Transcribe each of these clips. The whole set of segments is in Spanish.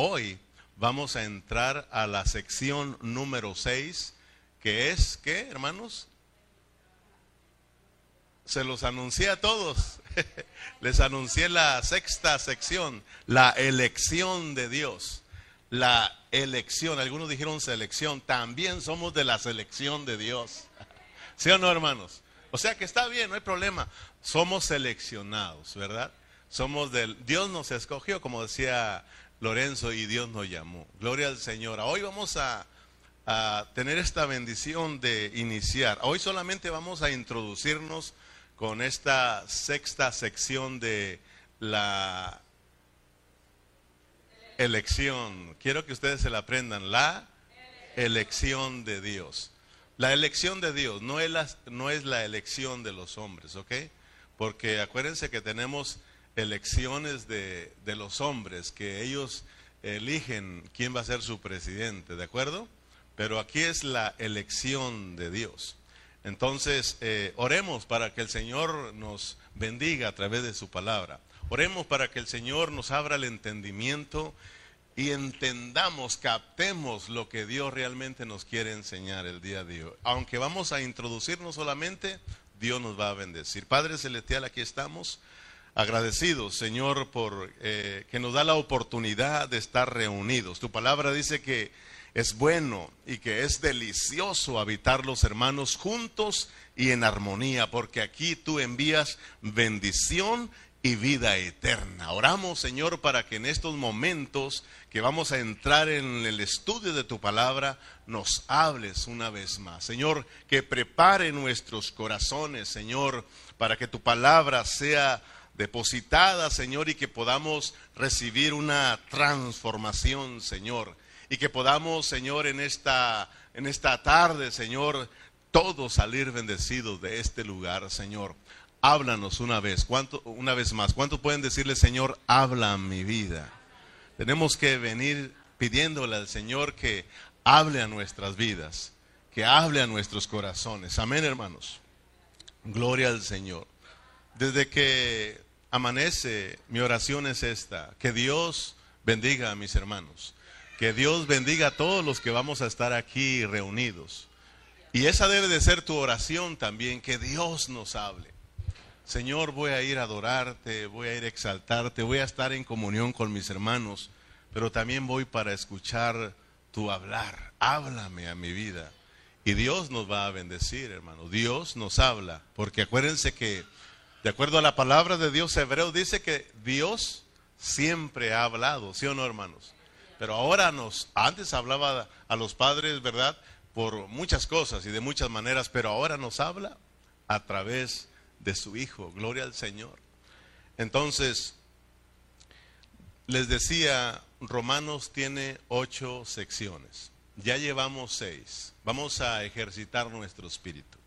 hoy vamos a entrar a la sección número 6, que es, ¿qué, hermanos? Se los anuncié a todos. Les anuncié la sexta sección, la elección de Dios. La elección, algunos dijeron selección, también somos de la selección de Dios. ¿Sí o no, hermanos? O sea que está bien, no hay problema. Somos seleccionados, ¿verdad? Somos del Dios nos escogió, como decía Lorenzo, y Dios nos llamó. Gloria al Señor. Hoy vamos a, a tener esta bendición de iniciar. Hoy solamente vamos a introducirnos con esta sexta sección de la elección. Quiero que ustedes se la aprendan. La elección de Dios. La elección de Dios no es la, no es la elección de los hombres, ¿ok? Porque acuérdense que tenemos elecciones de, de los hombres, que ellos eligen quién va a ser su presidente, ¿de acuerdo? Pero aquí es la elección de Dios. Entonces, eh, oremos para que el Señor nos bendiga a través de su palabra. Oremos para que el Señor nos abra el entendimiento y entendamos, captemos lo que Dios realmente nos quiere enseñar el día de hoy. Aunque vamos a introducirnos solamente, Dios nos va a bendecir. Padre Celestial, aquí estamos agradecidos, Señor, por eh, que nos da la oportunidad de estar reunidos. Tu palabra dice que es bueno y que es delicioso habitar los hermanos juntos y en armonía, porque aquí tú envías bendición y vida eterna. Oramos, Señor, para que en estos momentos que vamos a entrar en el estudio de tu palabra, nos hables una vez más. Señor, que prepare nuestros corazones, Señor, para que tu palabra sea depositada, Señor, y que podamos recibir una transformación, Señor y que podamos, Señor, en esta, en esta tarde, Señor, todos salir bendecidos de este lugar, Señor. Háblanos una vez, ¿cuánto, una vez más. ¿Cuánto pueden decirle, Señor, habla mi vida? Tenemos que venir pidiéndole al Señor que hable a nuestras vidas, que hable a nuestros corazones. Amén, hermanos. Gloria al Señor. Desde que amanece, mi oración es esta, que Dios bendiga a mis hermanos que Dios bendiga a todos los que vamos a estar aquí reunidos. Y esa debe de ser tu oración también, que Dios nos hable. Señor, voy a ir a adorarte, voy a ir a exaltarte, voy a estar en comunión con mis hermanos, pero también voy para escuchar tu hablar. Háblame a mi vida. Y Dios nos va a bendecir, hermano. Dios nos habla, porque acuérdense que, de acuerdo a la palabra de Dios hebreo, dice que Dios siempre ha hablado, ¿sí o no, hermanos? Pero ahora nos, antes hablaba a los padres, ¿verdad? Por muchas cosas y de muchas maneras, pero ahora nos habla a través de su Hijo. Gloria al Señor. Entonces, les decía, Romanos tiene ocho secciones. Ya llevamos seis. Vamos a ejercitar nuestro espíritu.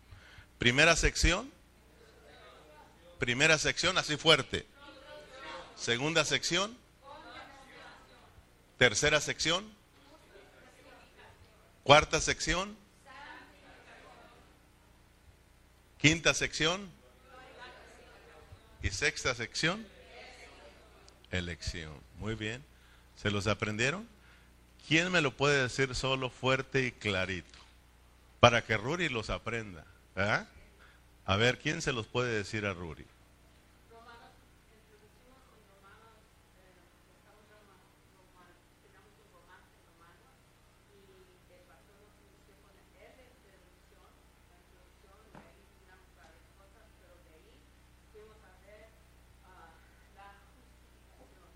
Primera sección. Primera sección, así fuerte. Segunda sección. Tercera sección. Cuarta sección. Quinta sección. Y sexta sección. Elección. Muy bien. ¿Se los aprendieron? ¿Quién me lo puede decir solo fuerte y clarito? Para que Ruri los aprenda. A ver, ¿quién se los puede decir a Ruri?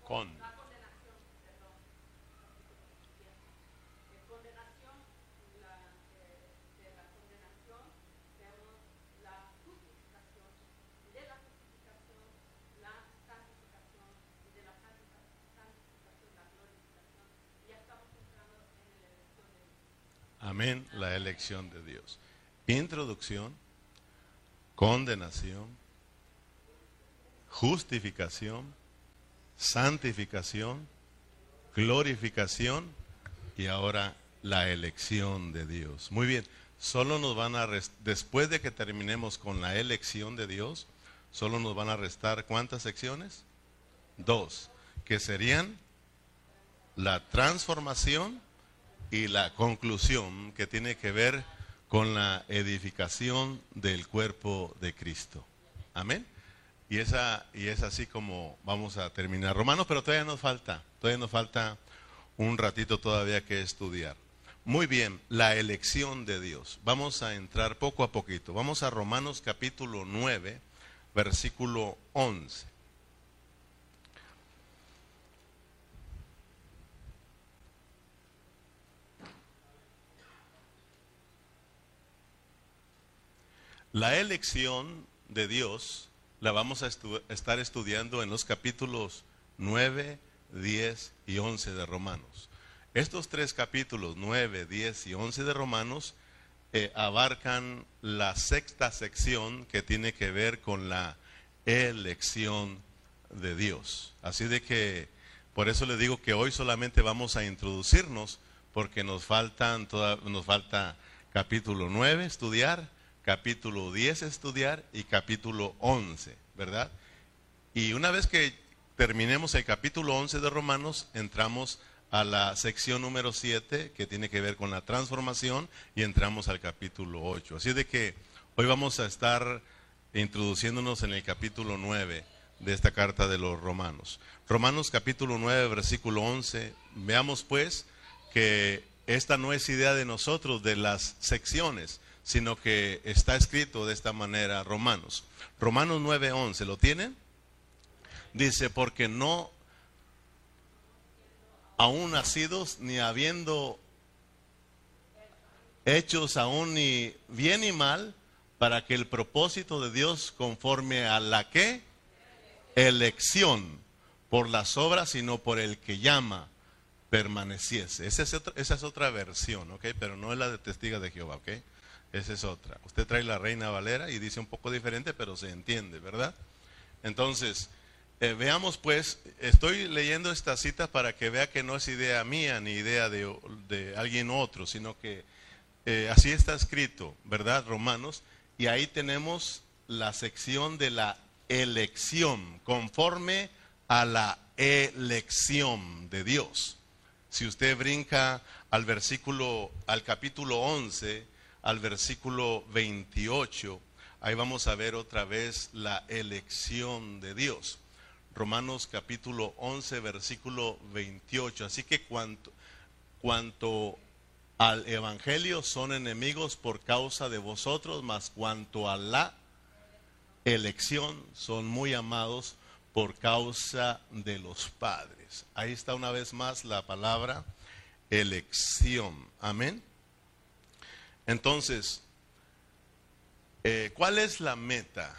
Con. Amén, la de Dios. Introducción, condenación, justificación, santificación, glorificación y ahora la elección de Dios. Muy bien, solo nos van a después de que terminemos con la elección de Dios, solo nos van a restar cuántas secciones? Dos, que serían la transformación y la conclusión que tiene que ver con la edificación del cuerpo de Cristo. Amén. Y, esa, y es así como vamos a terminar Romanos, pero todavía nos falta, todavía nos falta un ratito todavía que estudiar. Muy bien, la elección de Dios. Vamos a entrar poco a poquito. Vamos a Romanos capítulo 9, versículo 11. La elección de Dios la vamos a estar estudiando en los capítulos 9, 10 y 11 de Romanos. Estos tres capítulos, 9, 10 y 11 de Romanos, eh, abarcan la sexta sección que tiene que ver con la elección de Dios. Así de que, por eso le digo que hoy solamente vamos a introducirnos, porque nos, faltan nos falta capítulo 9 estudiar, capítulo 10 estudiar y capítulo 11, ¿verdad? Y una vez que terminemos el capítulo 11 de Romanos, entramos a la sección número 7 que tiene que ver con la transformación y entramos al capítulo 8. Así de que hoy vamos a estar introduciéndonos en el capítulo 9 de esta carta de los romanos. Romanos capítulo 9, versículo 11. Veamos pues que esta no es idea de nosotros, de las secciones, sino que está escrito de esta manera Romanos. Romanos 9, 11, ¿lo tienen? Dice, porque no aún nacidos, ni habiendo hechos aún ni bien ni mal, para que el propósito de Dios conforme a la que elección por las obras, sino por el que llama, permaneciese. Esa es otra, esa es otra versión, ¿ok? Pero no es la de testiga de Jehová, ¿ok? Esa es otra. Usted trae la Reina Valera y dice un poco diferente, pero se entiende, ¿verdad? Entonces, eh, veamos pues, estoy leyendo esta cita para que vea que no es idea mía ni idea de, alguien otro, sino que eh, así está escrito, ¿verdad? Romanos, y ahí tenemos la sección de la elección, conforme a la elección de Dios. Si usted brinca al versículo, al capítulo 11, al versículo 28, ahí vamos a ver otra vez la elección de Dios. Romanos capítulo 11, versículo 28. Así que cuanto, cuanto al Evangelio son enemigos por causa de vosotros, mas cuanto a la elección son muy amados por causa de los padres. Ahí está una vez más la palabra elección. Amén. Entonces, eh, ¿cuál es la meta?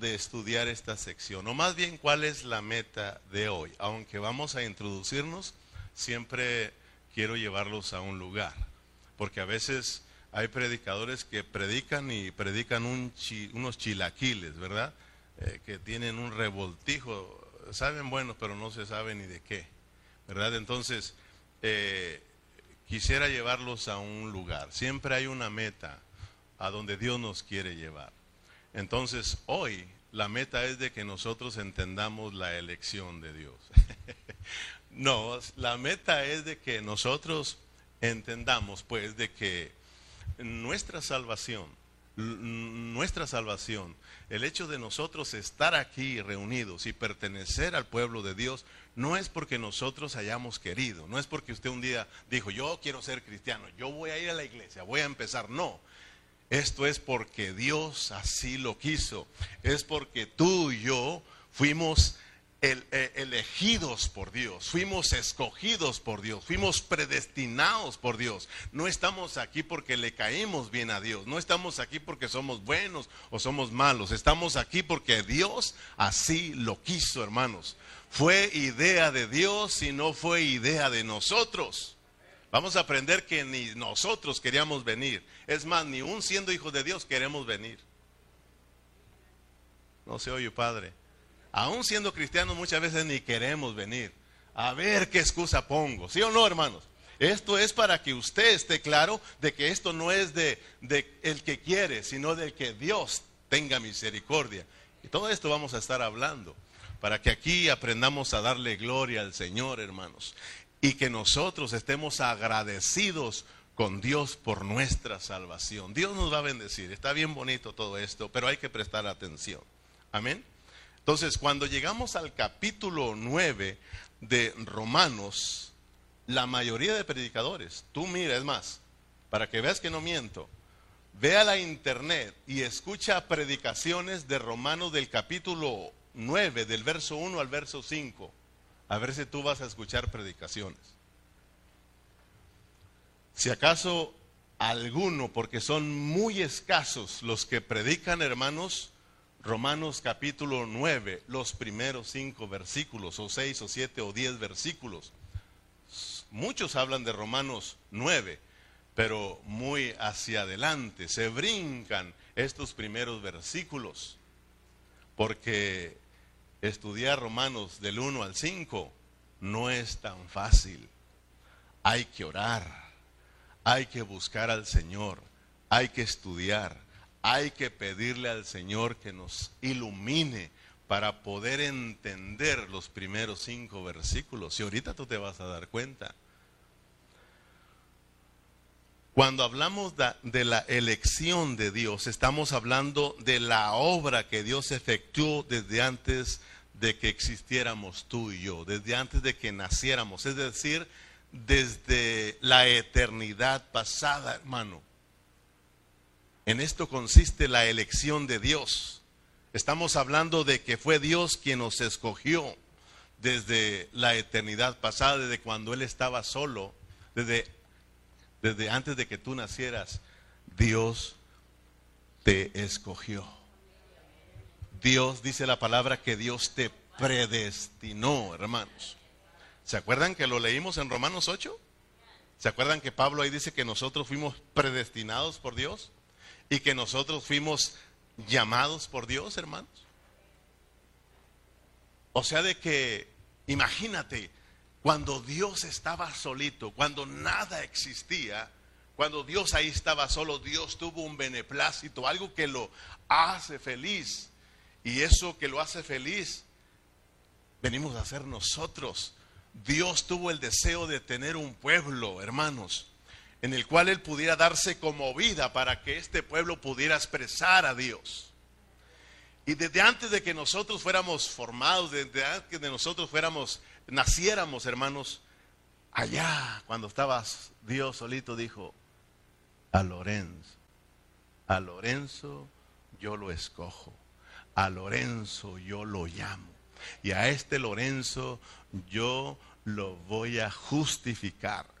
de estudiar esta sección, o más bien cuál es la meta de hoy. Aunque vamos a introducirnos, siempre quiero llevarlos a un lugar, porque a veces hay predicadores que predican y predican unos chilaquiles, ¿verdad? Eh, que tienen un revoltijo, saben bueno, pero no se sabe ni de qué, ¿verdad? Entonces, eh, quisiera llevarlos a un lugar. Siempre hay una meta a donde Dios nos quiere llevar. Entonces, hoy la meta es de que nosotros entendamos la elección de Dios. no, la meta es de que nosotros entendamos, pues, de que nuestra salvación, nuestra salvación, el hecho de nosotros estar aquí reunidos y pertenecer al pueblo de Dios, no es porque nosotros hayamos querido, no es porque usted un día dijo, yo quiero ser cristiano, yo voy a ir a la iglesia, voy a empezar, no, esto es porque Dios así lo quiso. Es porque tú y yo fuimos elegidos por Dios, fuimos escogidos por Dios, fuimos predestinados por Dios. No estamos aquí porque le caímos bien a Dios, no estamos aquí porque somos buenos o somos malos, estamos aquí porque Dios así lo quiso, hermanos. Fue idea de Dios y no fue idea de nosotros. Vamos a aprender que ni nosotros queríamos venir. Es más, ni un siendo hijo de Dios queremos venir. No se oye, Padre. Aún siendo cristianos muchas veces ni queremos venir. A ver qué excusa pongo. ¿Sí o no, hermanos? Esto es para que usted esté claro de que esto no es de, el que quiere, sino del que Dios tenga misericordia. Y todo esto vamos a estar hablando para que aquí aprendamos a darle gloria al Señor, hermanos. y que nosotros estemos agradecidos con Dios por nuestra salvación. Dios nos va a bendecir. Está bien bonito todo esto, pero hay que prestar atención. Amén. Entonces, cuando llegamos al capítulo 9 de Romanos, la mayoría de predicadores, tú mira, es más, para que veas que no miento, ve a la internet y escucha predicaciones de Romanos del capítulo 9, del verso 1 al verso 5, a ver si tú vas a escuchar predicaciones. Si acaso alguno, porque son muy escasos los que predican, hermanos, Romanos capítulo 9, los primeros cinco versículos, o seis, o siete, o diez versículos. Muchos hablan de Romanos 9, pero muy hacia adelante, se brincan estos primeros versículos, porque estudiar Romanos del 1 al 5 no es tan fácil. Hay que orar, hay que buscar al Señor, hay que estudiar, hay que pedirle al Señor que nos ilumine para poder entender los primeros cinco versículos. Y ahorita tú te vas a dar cuenta. Cuando hablamos de la elección de Dios, estamos hablando de la obra que Dios efectuó desde antes de que existiéramos tú y yo, desde antes de que naciéramos, es decir, desde la eternidad pasada, hermano. En esto consiste la elección de Dios. Estamos hablando de que fue Dios quien nos escogió desde la eternidad pasada, desde cuando Él estaba solo, desde, desde antes de que tú nacieras, Dios te escogió. Dios dice la palabra que Dios te predestinó, hermanos. ¿Se acuerdan que lo leímos en Romanos 8? ¿Se acuerdan que Pablo ahí dice que nosotros fuimos predestinados por Dios? Y que nosotros fuimos llamados por Dios, hermanos. O sea, de que, imagínate, cuando Dios estaba solito, cuando nada existía, cuando Dios ahí estaba solo, Dios tuvo un beneplácito, algo que lo hace feliz. Y eso que lo hace feliz, venimos a hacer nosotros. Dios tuvo el deseo de tener un pueblo, hermanos en el cual Él pudiera darse como vida para que este pueblo pudiera expresar a Dios. Y desde antes de que nosotros fuéramos formados, desde antes de que nosotros fuéramos, naciéramos, hermanos, allá, cuando estabas Dios solito, dijo, a Lorenzo, a Lorenzo yo lo escojo, a Lorenzo yo lo llamo, y a este Lorenzo yo lo voy a justificar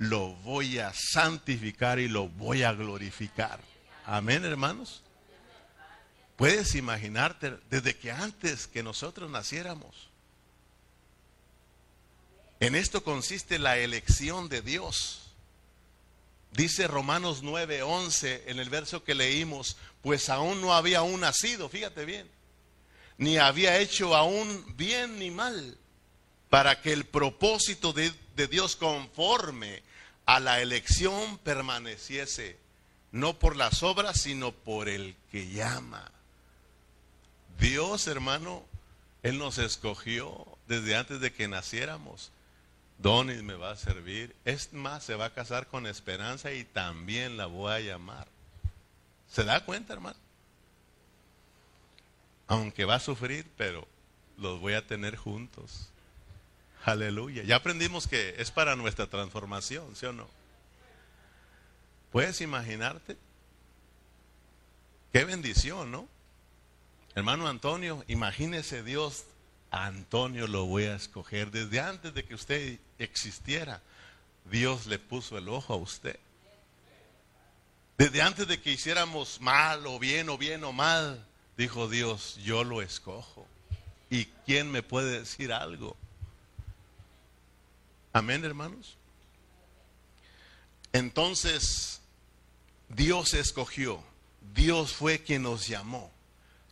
lo voy a santificar y lo voy a glorificar. Amén, hermanos. Puedes imaginarte desde que antes que nosotros naciéramos. En esto consiste la elección de Dios. Dice Romanos 9:11 en el verso que leímos, pues aún no había aún nacido, fíjate bien, ni había hecho aún bien ni mal, para que el propósito de, de Dios conforme a la elección permaneciese, no por las obras, sino por el que llama. Dios, hermano, Él nos escogió desde antes de que naciéramos. Donis me va a servir. Es más, se va a casar con esperanza y también la voy a llamar. ¿Se da cuenta, hermano? Aunque va a sufrir, pero los voy a tener juntos. Aleluya. Ya aprendimos que es para nuestra transformación, ¿sí o no? ¿Puedes imaginarte? Qué bendición, ¿no? Hermano Antonio, imagínese Dios, Antonio lo voy a escoger desde antes de que usted existiera. Dios le puso el ojo a usted. Desde antes de que hiciéramos mal o bien o bien o mal, dijo Dios, yo lo escojo. ¿Y quién me puede decir algo? Amén, hermanos. Entonces, Dios escogió, Dios fue quien nos llamó.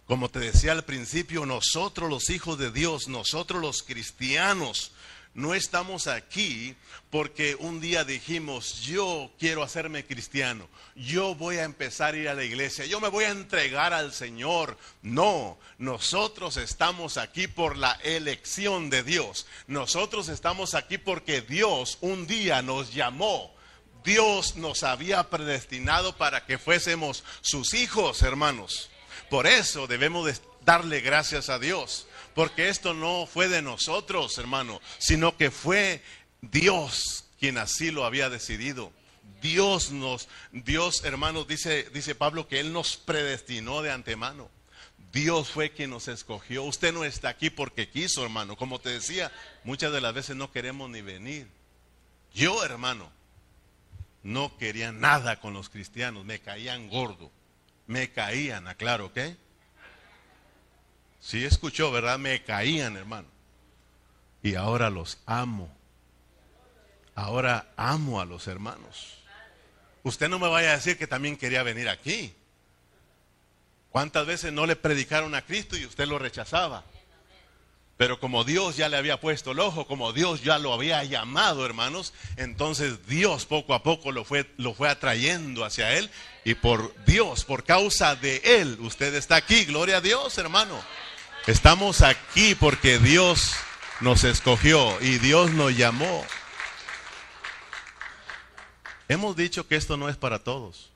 Como te decía al principio, nosotros los hijos de Dios, nosotros los cristianos, no estamos aquí porque un día dijimos, yo quiero hacerme cristiano, yo voy a empezar a ir a la iglesia, yo me voy a entregar al Señor. No, nosotros estamos aquí por la elección de Dios. Nosotros estamos aquí porque Dios un día nos llamó. Dios nos había predestinado para que fuésemos sus hijos, hermanos. Por eso debemos darle gracias a Dios. Porque esto no fue de nosotros, hermano, sino que fue Dios quien así lo había decidido. Dios nos, Dios, hermanos, dice, dice Pablo que Él nos predestinó de antemano. Dios fue quien nos escogió. Usted no está aquí porque quiso, hermano. Como te decía, muchas de las veces no queremos ni venir. Yo, hermano, no quería nada con los cristianos. Me caían gordo. Me caían, aclaro, ¿ok? Sí escuchó, ¿verdad? Me caían, hermano. Y ahora los amo. Ahora amo a los hermanos. Usted no me vaya a decir que también quería venir aquí. ¿Cuántas veces no le predicaron a Cristo y usted lo rechazaba? Pero como Dios ya le había puesto el ojo, como Dios ya lo había llamado, hermanos, entonces Dios poco a poco lo fue, lo fue atrayendo hacia Él. Y por Dios, por causa de Él, usted está aquí. Gloria a Dios, hermano. Estamos aquí porque Dios nos escogió y Dios nos llamó. Hemos dicho que esto no es para todos.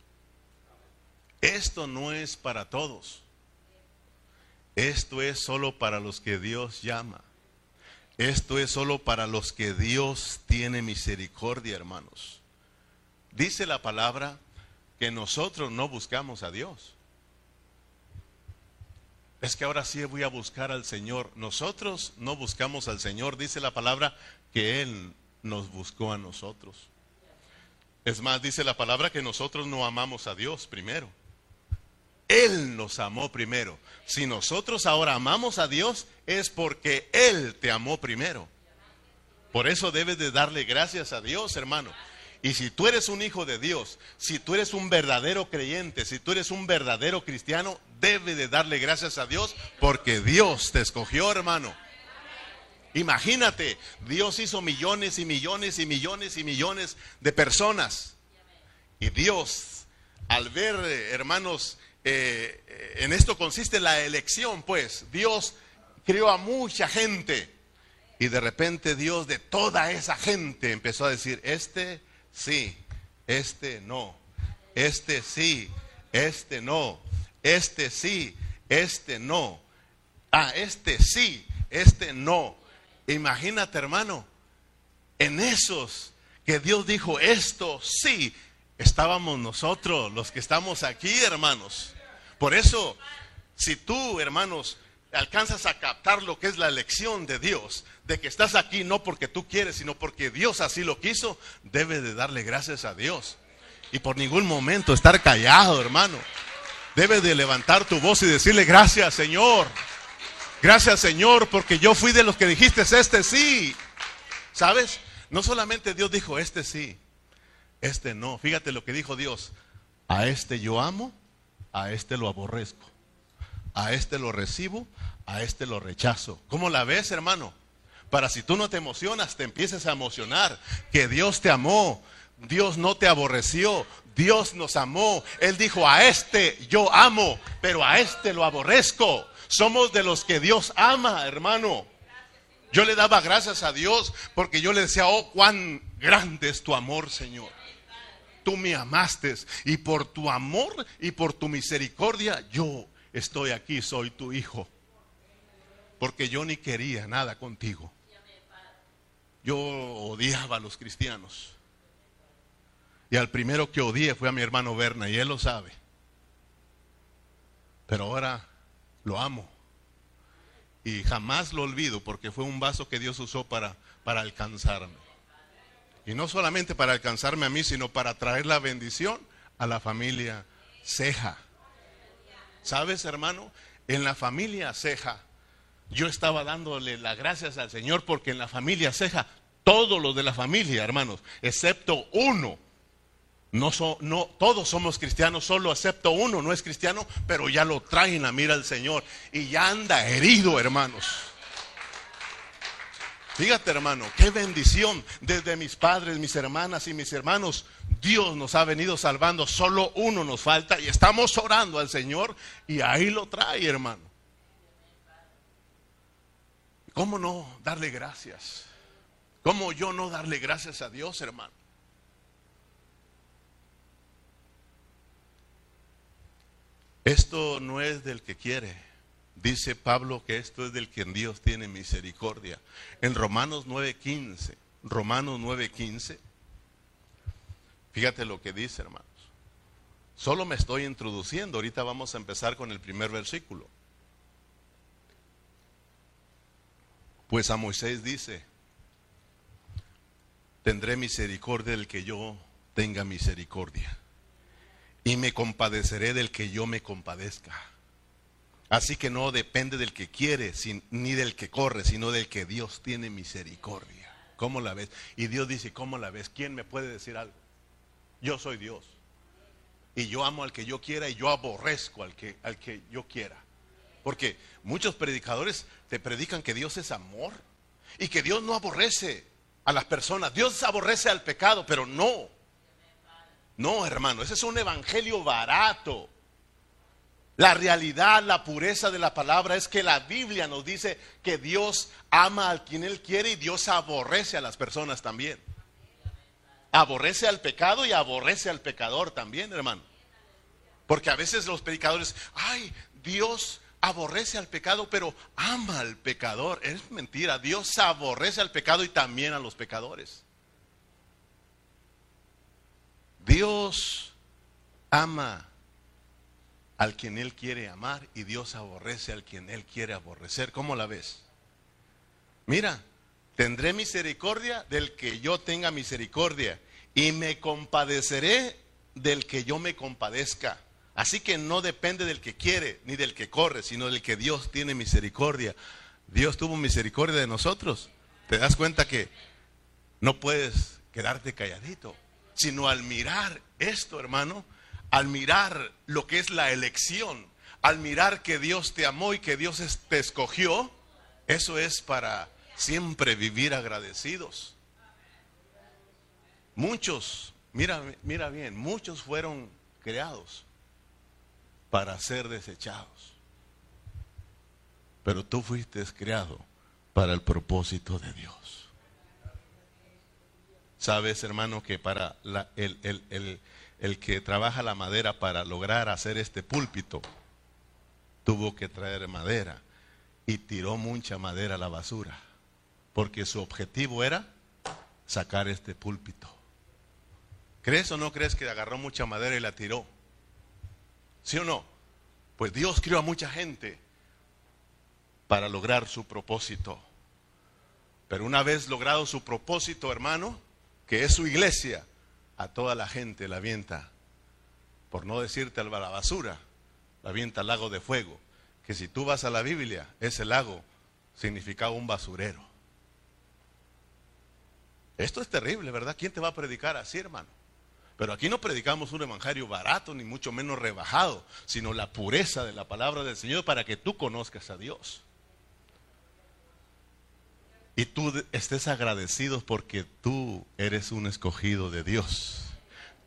Esto no es para todos. Esto es solo para los que Dios llama. Esto es solo para los que Dios tiene misericordia, hermanos. Dice la palabra que nosotros no buscamos a Dios es que ahora sí voy a buscar al Señor. Nosotros no buscamos al Señor, dice la palabra que Él nos buscó a nosotros. Es más, dice la palabra que nosotros no amamos a Dios primero. Él nos amó primero. Si nosotros ahora amamos a Dios es porque Él te amó primero. Por eso debes de darle gracias a Dios, hermano. Y si tú eres un hijo de Dios, si tú eres un verdadero creyente, si tú eres un verdadero cristiano, debe de darle gracias a Dios porque Dios te escogió, hermano. Imagínate, Dios hizo millones y millones y millones y millones de personas. Y Dios, al ver, hermanos, eh, en esto consiste la elección, pues. Dios crió a mucha gente. Y de repente Dios de toda esa gente empezó a decir, este sí, este no, este sí, este no, este sí, este no, ah, este sí, este no. Imagínate, hermano, en esos que Dios dijo esto sí, estábamos nosotros, los que estamos aquí, hermanos. Por eso, si tú, hermanos, alcanzas a captar lo que es la elección de Dios, de que estás aquí no porque tú quieres, sino porque Dios así lo quiso, debes de darle gracias a Dios. Y por ningún momento estar callado, hermano. Debes de levantar tu voz y decirle gracias, Señor. Gracias, Señor, porque yo fui de los que dijiste este sí. ¿Sabes? No solamente Dios dijo este sí, este no. Fíjate lo que dijo Dios. A este yo amo, a este lo aborrezco. A este lo recibo, a este lo rechazo. ¿Cómo la ves, hermano? Para si tú no te emocionas, te empieces a emocionar. Que Dios te amó, Dios no te aborreció, Dios nos amó. Él dijo, a este yo amo, pero a este lo aborrezco. Somos de los que Dios ama, hermano. Yo le daba gracias a Dios porque yo le decía, oh, cuán grande es tu amor, Señor. Tú me amaste y por tu amor y por tu misericordia yo estoy aquí, soy tu hijo. Porque yo ni quería nada contigo. Yo odiaba a los cristianos. Y al primero que odié fue a mi hermano Berna, y él lo sabe. Pero ahora lo amo. Y jamás lo olvido porque fue un vaso que Dios usó para, para alcanzarme. Y no solamente para alcanzarme a mí, sino para traer la bendición a la familia Ceja. ¿Sabes, hermano? En la familia Ceja yo estaba dándole las gracias al Señor porque en la familia Ceja, todos los de la familia, hermanos, excepto uno, no, no todos somos cristianos, solo excepto uno no es cristiano, pero ya lo traen a mira al Señor y ya anda herido, hermanos. Fíjate hermano, qué bendición. Desde mis padres, mis hermanas y mis hermanos, Dios nos ha venido salvando. Solo uno nos falta y estamos orando al Señor y ahí lo trae hermano. ¿Cómo no darle gracias? ¿Cómo yo no darle gracias a Dios hermano? Esto no es del que quiere. Dice Pablo que esto es del que en Dios tiene misericordia. En Romanos 9:15, Romanos 9:15, fíjate lo que dice, hermanos. Solo me estoy introduciendo, ahorita vamos a empezar con el primer versículo. Pues a Moisés dice, tendré misericordia del que yo tenga misericordia, y me compadeceré del que yo me compadezca. Así que no depende del que quiere ni del que corre, sino del que Dios tiene misericordia. ¿Cómo la ves? Y Dios dice, ¿cómo la ves? ¿Quién me puede decir algo? Yo soy Dios. Y yo amo al que yo quiera y yo aborrezco al que, al que yo quiera. Porque muchos predicadores te predican que Dios es amor y que Dios no aborrece a las personas. Dios aborrece al pecado, pero no. No, hermano, ese es un evangelio barato. La realidad, la pureza de la palabra es que la Biblia nos dice que Dios ama al quien Él quiere y Dios aborrece a las personas también. Aborrece al pecado y aborrece al pecador también, hermano. Porque a veces los predicadores, ay, Dios aborrece al pecado, pero ama al pecador. Es mentira, Dios aborrece al pecado y también a los pecadores. Dios ama al quien Él quiere amar y Dios aborrece al quien Él quiere aborrecer. ¿Cómo la ves? Mira, tendré misericordia del que yo tenga misericordia y me compadeceré del que yo me compadezca. Así que no depende del que quiere ni del que corre, sino del que Dios tiene misericordia. Dios tuvo misericordia de nosotros. ¿Te das cuenta que no puedes quedarte calladito? Sino al mirar esto, hermano, al mirar lo que es la elección, al mirar que Dios te amó y que Dios te escogió, eso es para siempre vivir agradecidos. Muchos, mira, mira bien, muchos fueron creados para ser desechados. Pero tú fuiste creado para el propósito de Dios. Sabes, hermano, que para la, el, el el que trabaja la madera para lograr hacer este púlpito tuvo que traer madera y tiró mucha madera a la basura, porque su objetivo era sacar este púlpito. ¿Crees o no crees que agarró mucha madera y la tiró? ¿Sí o no? Pues Dios crió a mucha gente para lograr su propósito. Pero una vez logrado su propósito, hermano, que es su iglesia, a toda la gente la avienta, por no decirte a la basura, la avienta al lago de fuego. Que si tú vas a la Biblia, ese lago significaba un basurero. Esto es terrible, ¿verdad? ¿Quién te va a predicar así, hermano? Pero aquí no predicamos un evangelio barato, ni mucho menos rebajado, sino la pureza de la palabra del Señor para que tú conozcas a Dios. Y tú estés agradecido porque tú eres un escogido de Dios.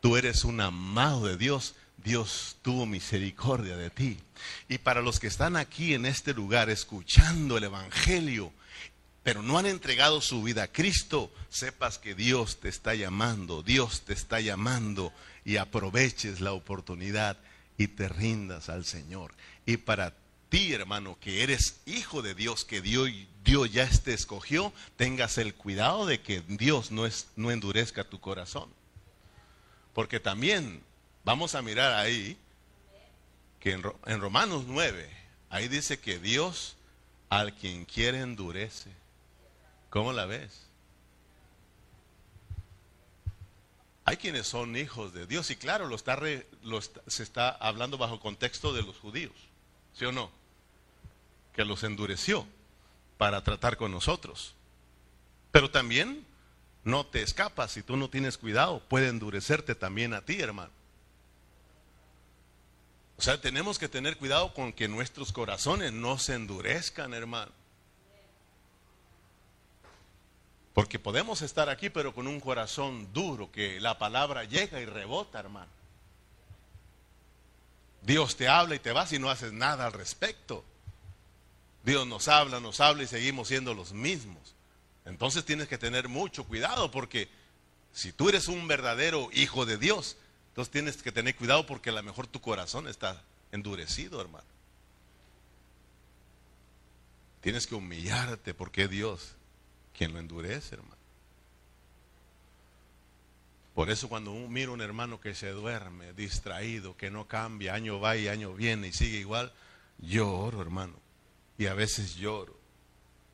Tú eres un amado de Dios. Dios tuvo misericordia de ti. Y para los que están aquí en este lugar escuchando el Evangelio, pero no han entregado su vida a Cristo, sepas que Dios te está llamando, Dios te está llamando y aproveches la oportunidad y te rindas al Señor. Y para ti, hermano, que eres hijo de Dios, que Dios, Dios ya te escogió, tengas el cuidado de que Dios no, es, no endurezca tu corazón. Porque también vamos a mirar ahí que en, en Romanos 9, ahí dice que Dios al quien quiere endurece. ¿Cómo la ves? Hay quienes son hijos de Dios y claro, lo está, lo se está hablando bajo contexto de los judíos. ¿Sí o no? Que los endureció para tratar con nosotros. Pero también no te escapas, si tú no tienes cuidado, puede endurecerte también a ti, hermano. O sea, tenemos que tener cuidado con que nuestros corazones no se endurezcan, hermano. Porque podemos estar aquí, pero con un corazón duro, que la palabra llega y rebota, hermano. Dios te habla y te vas y no haces nada al respecto. Dios nos habla, nos habla y seguimos siendo los mismos. Entonces tienes que tener mucho cuidado porque si tú eres un verdadero hijo de Dios, entonces tienes que tener cuidado porque a lo mejor tu corazón está endurecido, hermano. Tienes que humillarte porque Dios quien lo endurece, hermano. Por eso cuando miro a un hermano que se duerme, distraído, que no cambia, año va y año viene y sigue igual, lloro, hermano. Y a veces lloro.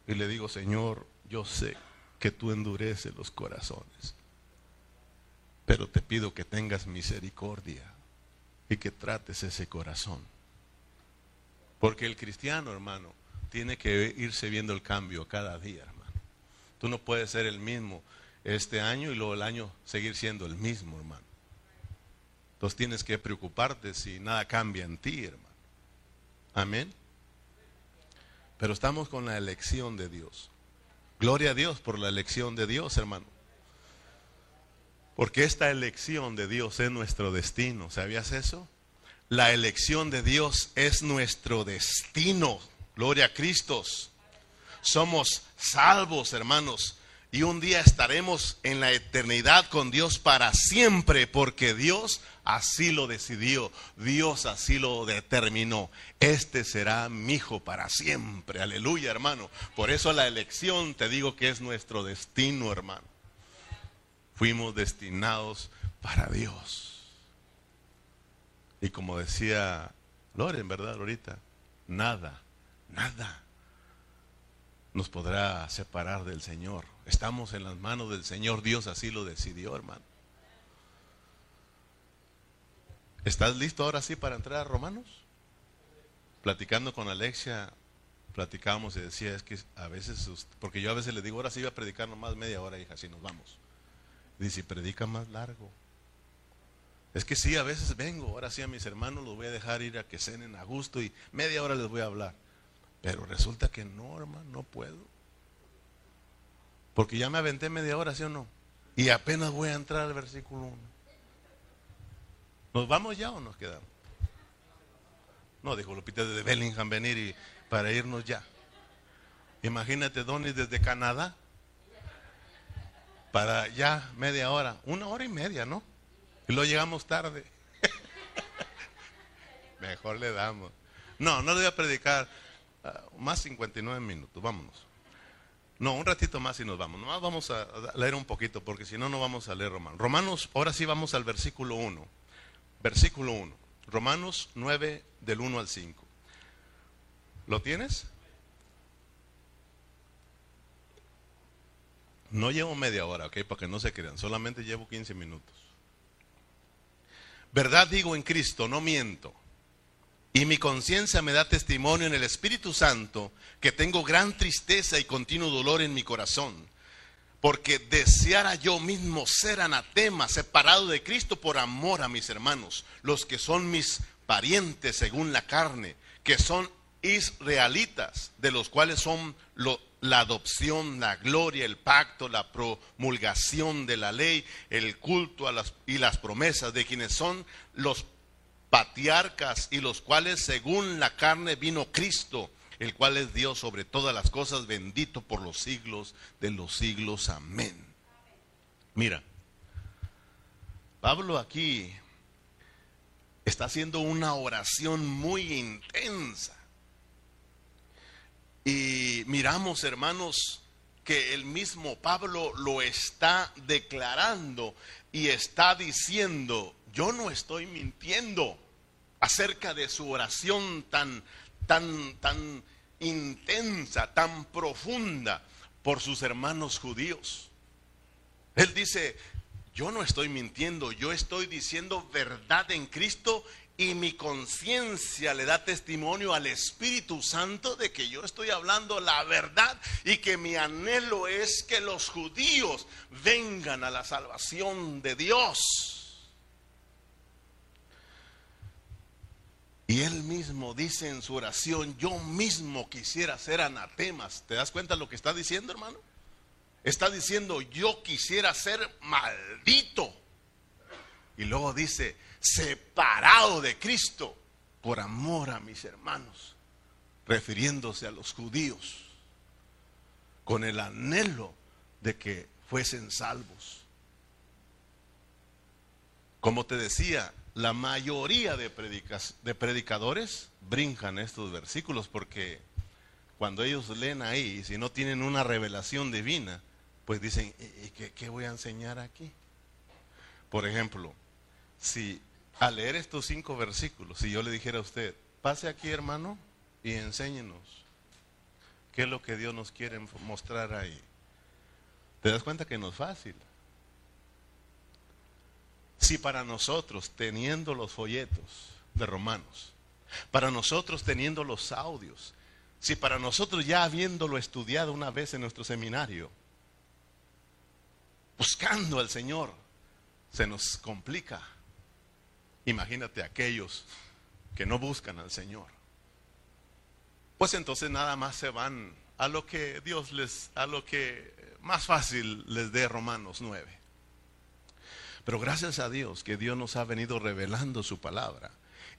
Y le digo, Señor, yo sé que tú endureces los corazones. Pero te pido que tengas misericordia y que trates ese corazón. Porque el cristiano, hermano, tiene que irse viendo el cambio cada día, hermano. Tú no puedes ser el mismo este año y luego el año seguir siendo el mismo, hermano. Entonces tienes que preocuparte si nada cambia en ti, hermano. Amén. Pero estamos con la elección de Dios. Gloria a Dios por la elección de Dios, hermano. Porque esta elección de Dios es nuestro destino. ¿Sabías eso? La elección de Dios es nuestro destino. Gloria a Cristo. Somos salvos, hermanos. Y un día estaremos en la eternidad con Dios para siempre, porque Dios así lo decidió, Dios así lo determinó. Este será mi hijo para siempre. Aleluya, hermano. Por eso la elección, te digo que es nuestro destino, hermano. Fuimos destinados para Dios. Y como decía Loren, ¿verdad, Lorita? Nada, nada nos podrá separar del Señor. Estamos en las manos del Señor, Dios así lo decidió, hermano. ¿Estás listo ahora sí para entrar a Romanos? Platicando con Alexia, platicábamos y decía, es que a veces, porque yo a veces le digo, ahora sí voy a predicar nomás media hora, hija, así nos vamos. Dice, predica más largo. Es que sí, a veces vengo, ahora sí a mis hermanos los voy a dejar ir a que cenen a gusto y media hora les voy a hablar. Pero resulta que no, hermano, no puedo. Porque ya me aventé media hora, ¿sí o no? Y apenas voy a entrar al versículo 1. ¿Nos vamos ya o nos quedamos? No, dijo Lupita de Bellingham venir y para irnos ya. Imagínate, Donis, desde Canadá. Para ya media hora, una hora y media, ¿no? Y luego llegamos tarde. Mejor le damos. No, no le voy a predicar Ah, más 59 minutos, vámonos. No, un ratito más y nos vamos. Nomás vamos a leer un poquito porque si no, no vamos a leer Romanos. Romanos, ahora sí vamos al versículo 1. Versículo 1. Romanos 9 del 1 al 5. ¿Lo tienes? No llevo media hora, ok, para que no se crean. Solamente llevo 15 minutos. Verdad digo en Cristo, no miento. Y mi conciencia me da testimonio en el Espíritu Santo que tengo gran tristeza y continuo dolor en mi corazón, porque deseara yo mismo ser anatema, separado de Cristo por amor a mis hermanos, los que son mis parientes según la carne, que son israelitas, de los cuales son la adopción, la gloria, el pacto, la promulgación de la ley, el culto y las promesas, de quienes son los patriarcas y los cuales según la carne vino Cristo, el cual es Dios sobre todas las cosas, bendito por los siglos de los siglos. Amén. Mira, Pablo aquí está haciendo una oración muy intensa. Y miramos, hermanos, que el mismo Pablo lo está declarando y está diciendo, yo no estoy mintiendo acerca de su oración tan, tan, tan intensa, tan profunda por sus hermanos judíos. Él dice, yo no estoy mintiendo, yo estoy diciendo verdad en Cristo y mi conciencia le da testimonio al Espíritu Santo de que yo estoy hablando la verdad y que mi anhelo es que los judíos vengan a la salvación de Dios. Y él mismo dice en su oración, yo mismo quisiera ser anatemas. ¿Te das cuenta lo que está diciendo, hermano? Está diciendo, yo quisiera ser maldito. Y luego dice, separado de Cristo por amor a mis hermanos, refiriéndose a los judíos, con el anhelo de que fuesen salvos. Como te decía, la mayoría de, predicadores brincan estos versículos porque cuando ellos leen ahí, si no tienen una revelación divina, pues dicen, ¿y qué, qué voy a enseñar aquí? Por ejemplo, si al leer estos cinco versículos, si yo le dijera a usted, pase aquí hermano y enséñenos qué es lo que Dios nos quiere mostrar ahí, te das cuenta que no es fácil. Si para nosotros, teniendo los folletos de Romanos, para nosotros teniendo los audios, si para nosotros ya habiéndolo estudiado una vez en nuestro seminario, buscando al Señor, se nos complica. Imagínate aquellos que no buscan al Señor. Pues entonces nada más se van a lo que Dios les, a lo que más fácil les dé Romanos 9. Pero gracias a Dios que Dios nos ha venido revelando su palabra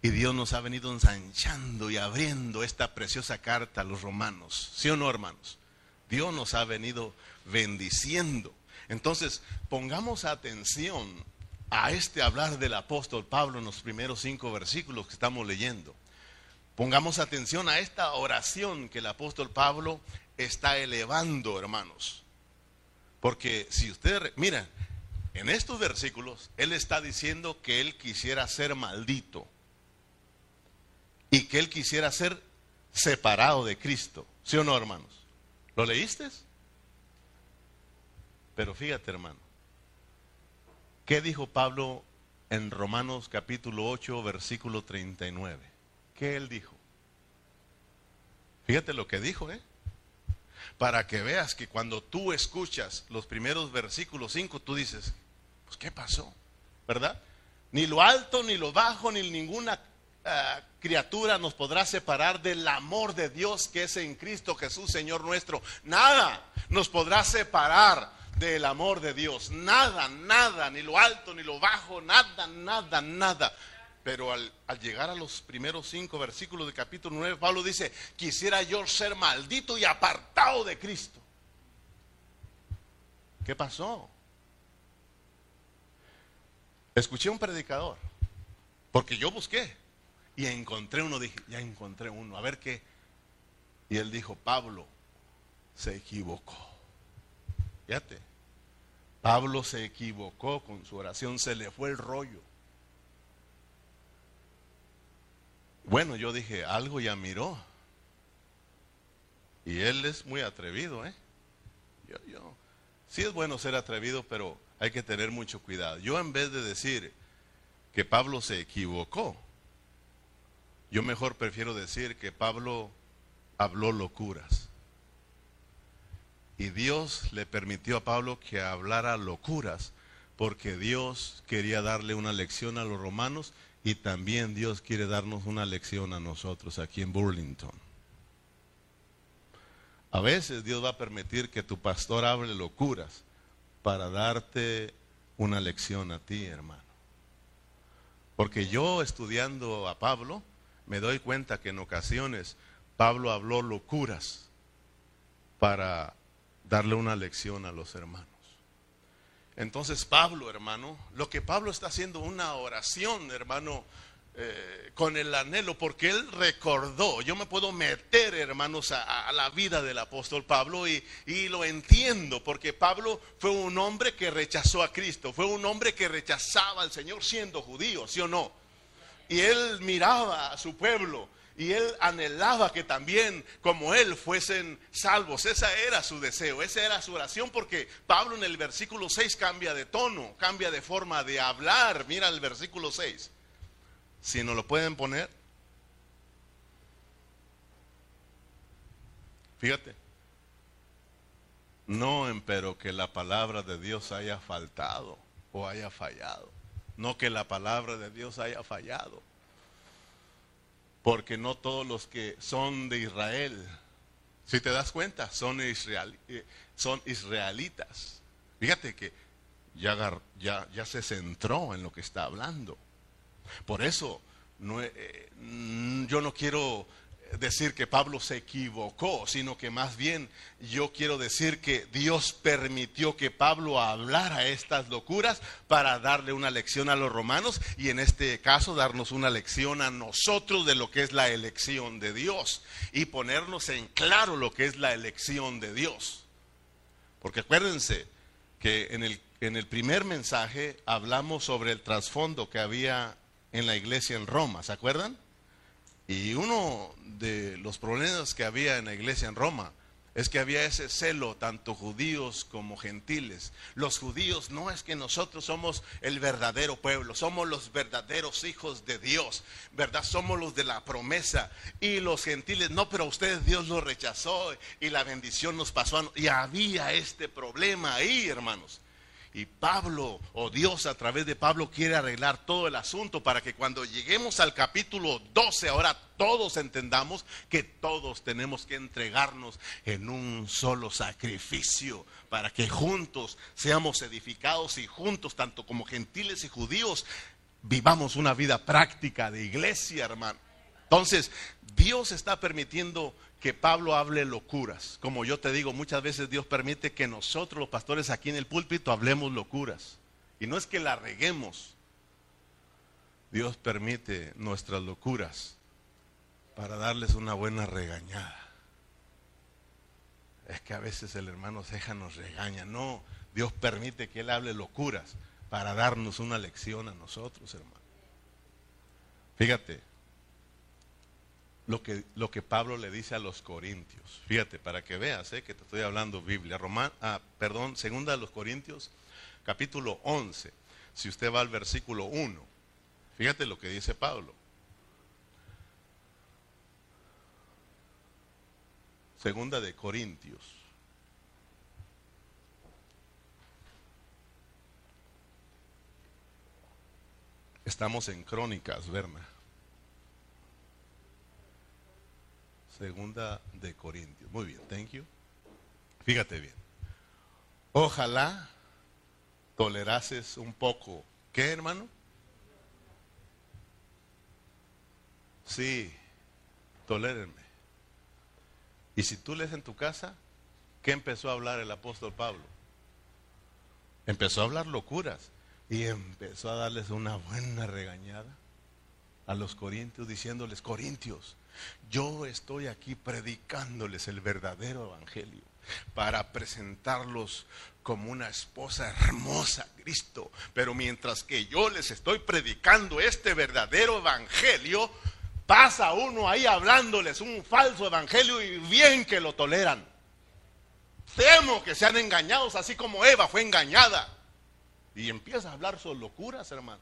y Dios nos ha venido ensanchando y abriendo esta preciosa carta a los romanos. ¿Sí o no, hermanos? Dios nos ha venido bendiciendo. Entonces, pongamos atención a este hablar del apóstol Pablo en los primeros cinco versículos que estamos leyendo. Pongamos atención a esta oración que el apóstol Pablo está elevando, hermanos. Porque si usted, mira, en estos versículos, él está diciendo que él quisiera ser maldito y que él quisiera ser separado de Cristo. ¿Sí o no, hermanos? ¿Lo leíste? Pero fíjate, hermano, ¿qué dijo Pablo en Romanos capítulo 8, versículo 39? ¿Qué él dijo? Fíjate lo que dijo, ¿eh? Para que veas que cuando tú escuchas los primeros versículos 5, tú dices, pues ¿qué pasó? ¿Verdad? Ni lo alto, ni lo bajo, ni ninguna eh, criatura nos podrá separar del amor de Dios que es en Cristo Jesús, Señor nuestro. Nada nos podrá separar del amor de Dios. Nada, nada, ni lo alto, ni lo bajo, nada, nada, nada. Pero al, llegar a los primeros cinco versículos del capítulo 9, Pablo dice, quisiera yo ser maldito y apartado de Cristo. ¿Qué pasó? Escuché un predicador, porque yo busqué. Y encontré uno, dije, ya encontré uno, a ver qué. Y él dijo, Pablo se equivocó. Fíjate, Pablo se equivocó con su oración, se le fue el rollo. Bueno, yo dije, algo ya miró. Y él es muy atrevido, ¿eh? Yo, yo, sí es bueno ser atrevido, pero hay que tener mucho cuidado. Yo en vez de decir que Pablo se equivocó, yo mejor prefiero decir que Pablo habló locuras. Y Dios le permitió a Pablo que hablara locuras porque Dios quería darle una lección a los romanos y también Dios quiere darnos una lección a nosotros aquí en Burlington. A veces Dios va a permitir que tu pastor hable locuras para darte una lección a ti, hermano. Porque yo estudiando a Pablo, me doy cuenta que en ocasiones Pablo habló locuras para darle una lección a los hermanos. Entonces Pablo, hermano, lo que Pablo está haciendo una oración, hermano, eh, con el anhelo, porque él recordó, yo me puedo meter, hermanos, a, la vida del apóstol Pablo y, y, lo entiendo, porque Pablo fue un hombre que rechazó a Cristo, fue un hombre que rechazaba al Señor siendo judío, ¿sí o no? Y él miraba a su pueblo y él anhelaba que también como él fuesen salvos. Ese era su deseo, esa era su oración porque Pablo en el versículo 6 cambia de tono, cambia de forma de hablar. Mira el versículo 6. Si no lo pueden poner. Fíjate. No empero que la palabra de Dios haya faltado o haya fallado no que la palabra de Dios haya fallado. Porque no todos los que son de Israel Si te das cuenta, son, israel, eh, son israelitas. Fíjate que ya, ya, ya se centró en lo que está hablando. Por eso eh, yo no quiero decir que Pablo se equivocó, sino que más bien yo quiero decir que Dios permitió que Pablo hablara estas locuras para darle una lección a los romanos y en este caso darnos una lección a nosotros de lo que es la elección de Dios y ponernos en claro lo que es la elección de Dios. Porque acuérdense que en el, en el primer mensaje hablamos sobre el trasfondo que había en la iglesia en Roma, ¿se acuerdan? Y uno de los problemas que había en la iglesia en Roma es que había ese celo, tanto judíos como gentiles. Los judíos no es que nosotros somos el verdadero pueblo, somos los verdaderos hijos de Dios, ¿verdad? Somos los de la promesa. Y los gentiles, no, pero ustedes Dios los rechazó y la bendición nos pasó. A... Y había este problema ahí, hermanos. Y Pablo, o Dios a través de Pablo, quiere arreglar todo el asunto para que cuando lleguemos al capítulo 12, ahora todos entendamos que todos tenemos que entregarnos en un solo sacrificio para que juntos seamos edificados y juntos, tanto como gentiles y judíos, vivamos una vida práctica de iglesia, hermano. Entonces, Dios está permitiendo que Pablo hable locuras. Como yo te digo, muchas veces Dios permite que nosotros los pastores aquí en el púlpito hablemos locuras. Y no es que la reguemos. Dios permite nuestras locuras para darles una buena regañada. Es que a veces el hermano Ceja nos regaña. No, Dios permite que Él hable locuras para darnos una lección a nosotros, hermano. Fíjate, lo que, lo que Pablo le dice a los corintios. Fíjate, para que veas eh, que te estoy hablando Biblia. Román, ah, perdón, segunda de los corintios, capítulo 11. Si usted va al versículo 1, fíjate lo que dice Pablo. Segunda de Corintios. Estamos en crónicas, Berna. Segunda de Corintios. Muy bien, thank you. Fíjate bien. Ojalá tolerases un poco. ¿Qué, hermano? Sí, tolérenme. Y si tú lees en tu casa, ¿qué empezó a hablar el apóstol Pablo? Empezó a hablar locuras y empezó a darles una buena regañada a los corintios diciéndoles, corintios, yo estoy aquí predicándoles el verdadero evangelio para presentarlos como una esposa hermosa Cristo. Pero mientras que yo les estoy predicando este verdadero evangelio, pasa uno ahí hablándoles un falso evangelio y bien que lo toleran. Temo que sean engañados así como Eva fue engañada. Y empieza a hablar sus locuras, hermano.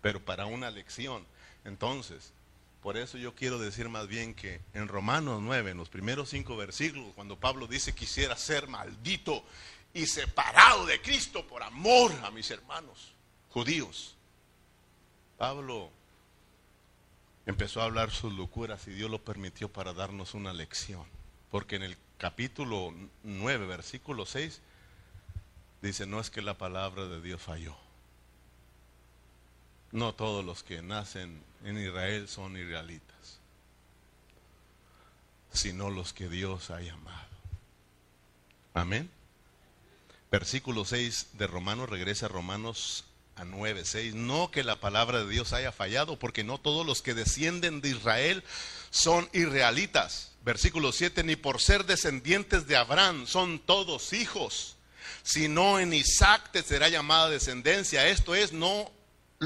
Pero para una lección. Entonces, por eso yo quiero decir más bien que en Romanos 9, en los primeros cinco versículos, cuando Pablo dice quisiera ser maldito y separado de Cristo por amor a mis hermanos judíos, Pablo empezó a hablar sus locuras y Dios lo permitió para darnos una lección. Porque en el capítulo 9, versículo 6, dice, no es que la palabra de Dios falló. No todos los que nacen en Israel son israelitas, sino los que Dios ha llamado. Amén. Versículo 6 de Romanos, regresa a Romanos a 9, 6. No que la palabra de Dios haya fallado, porque no todos los que descienden de Israel son israelitas. Versículo 7, ni por ser descendientes de Abraham son todos hijos, sino en Isaac te será llamada descendencia. Esto es, no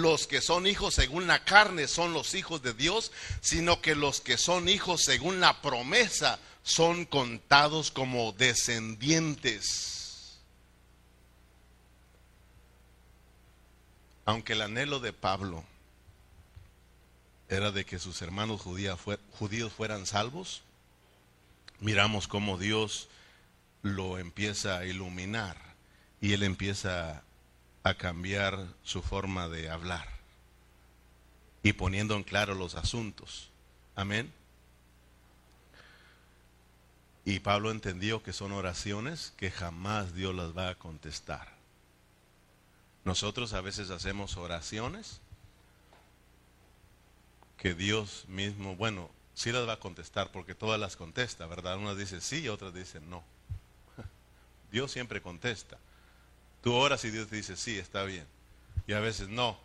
los que son hijos según la carne son los hijos de Dios, sino que los que son hijos según la promesa son contados como descendientes. Aunque el anhelo de Pablo era de que sus hermanos judíos fueran salvos, miramos cómo Dios lo empieza a iluminar y él empieza a cambiar su forma de hablar y poniendo en claro los asuntos. Amén. Y Pablo entendió que son oraciones que jamás Dios las va a contestar. Nosotros a veces hacemos oraciones que Dios mismo, bueno, sí las va a contestar porque todas las contesta, ¿verdad? Unas dicen sí y otras dicen no. Dios siempre contesta. Tú oras y Dios te dice sí, está bien. Y a veces no,